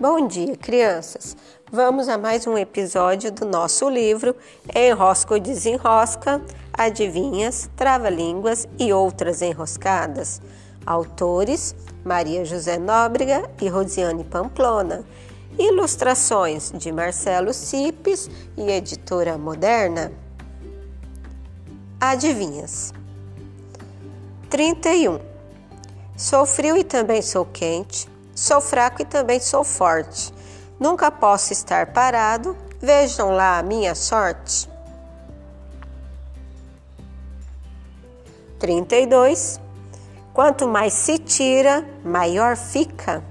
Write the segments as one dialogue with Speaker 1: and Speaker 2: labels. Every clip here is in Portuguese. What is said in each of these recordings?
Speaker 1: Bom dia, crianças! Vamos a mais um episódio do nosso livro Enrosca ou Desenrosca, Adivinhas, Trava-Línguas e Outras Enroscadas. Autores Maria José Nóbrega e Rosiane Pamplona. Ilustrações de Marcelo Cipes e Editora Moderna. Adivinhas. 31. Sou frio e também sou quente, sou fraco e também sou forte. Nunca posso estar parado, vejam lá a minha sorte. 32. Quanto mais se tira, maior fica.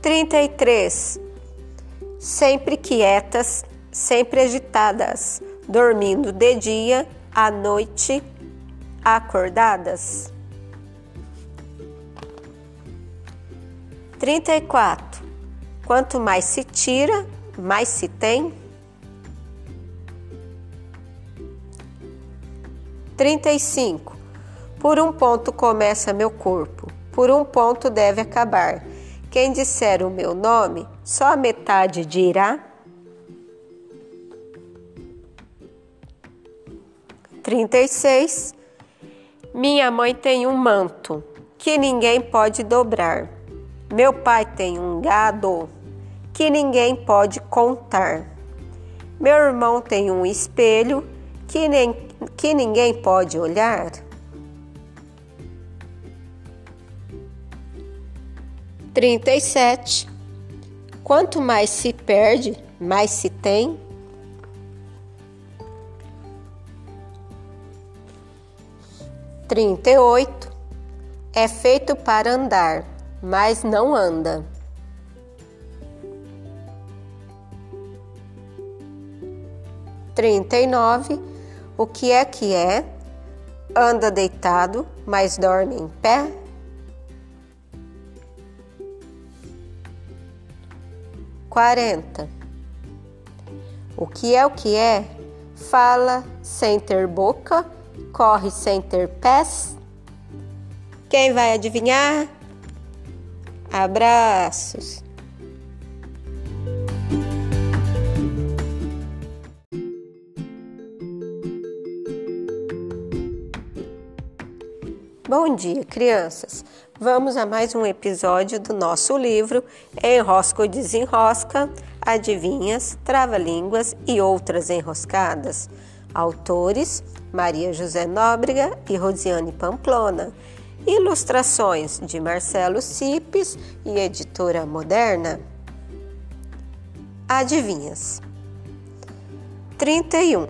Speaker 1: 33. Sempre quietas, sempre agitadas, dormindo de dia, à noite acordadas. 34. Quanto mais se tira, mais se tem. 35. Por um ponto começa meu corpo, por um ponto deve acabar. Quem disser o meu nome, só a metade dirá. 36. Minha mãe tem um manto que ninguém pode dobrar. Meu pai tem um gado que ninguém pode contar. Meu irmão tem um espelho que, nem, que ninguém pode olhar. Trinta e sete. Quanto mais se perde, mais se tem. Trinta e oito. É feito para andar mas não anda. Trinta e nove. O que é que é? Anda deitado, mas dorme em pé? Quarenta. O que é o que é? Fala sem ter boca, corre sem ter pés? Quem vai adivinhar? Abraços! Bom dia, crianças! Vamos a mais um episódio do nosso livro Enrosca ou Desenrosca, Adivinhas, Trava-Línguas e Outras Enroscadas. Autores Maria José Nóbrega e Rosiane Pamplona. Ilustrações de Marcelo Cipes e Editora Moderna. Adivinhas. 31.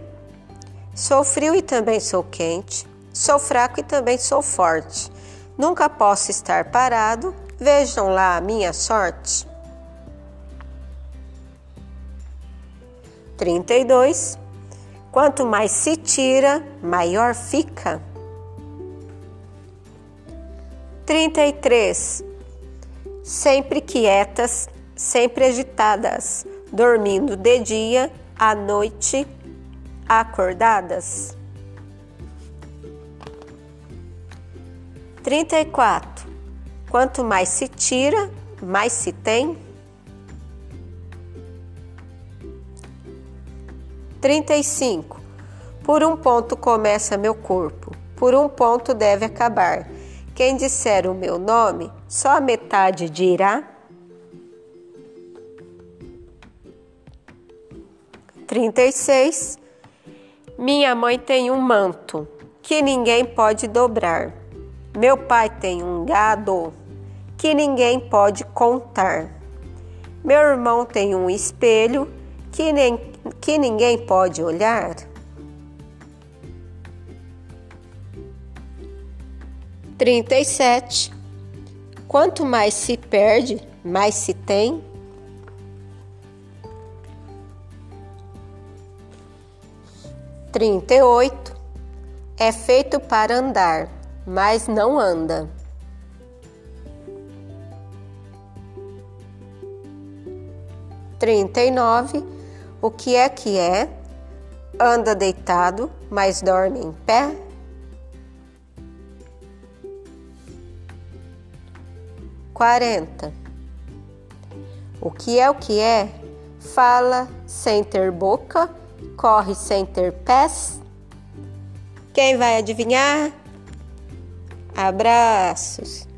Speaker 1: Sou frio e também sou quente, sou fraco e também sou forte. Nunca posso estar parado, vejam lá a minha sorte. 32. Quanto mais se tira, maior fica. 33. Sempre quietas, sempre agitadas, dormindo de dia, à noite acordadas. 34. Quanto mais se tira, mais se tem. 35. Por um ponto começa meu corpo, por um ponto deve acabar. Quem disser o meu nome, só a metade dirá. Trinta e seis. Minha mãe tem um manto que ninguém pode dobrar. Meu pai tem um gado que ninguém pode contar. Meu irmão tem um espelho que, nem, que ninguém pode olhar. 37. Quanto mais se perde, mais se tem. Trinta e oito. É feito para andar, mas não anda. Trinta e nove. O que é que é? Anda deitado, mas dorme em pé. 40. O que é o que é? Fala sem ter boca, corre sem ter pés. Quem vai adivinhar? Abraços!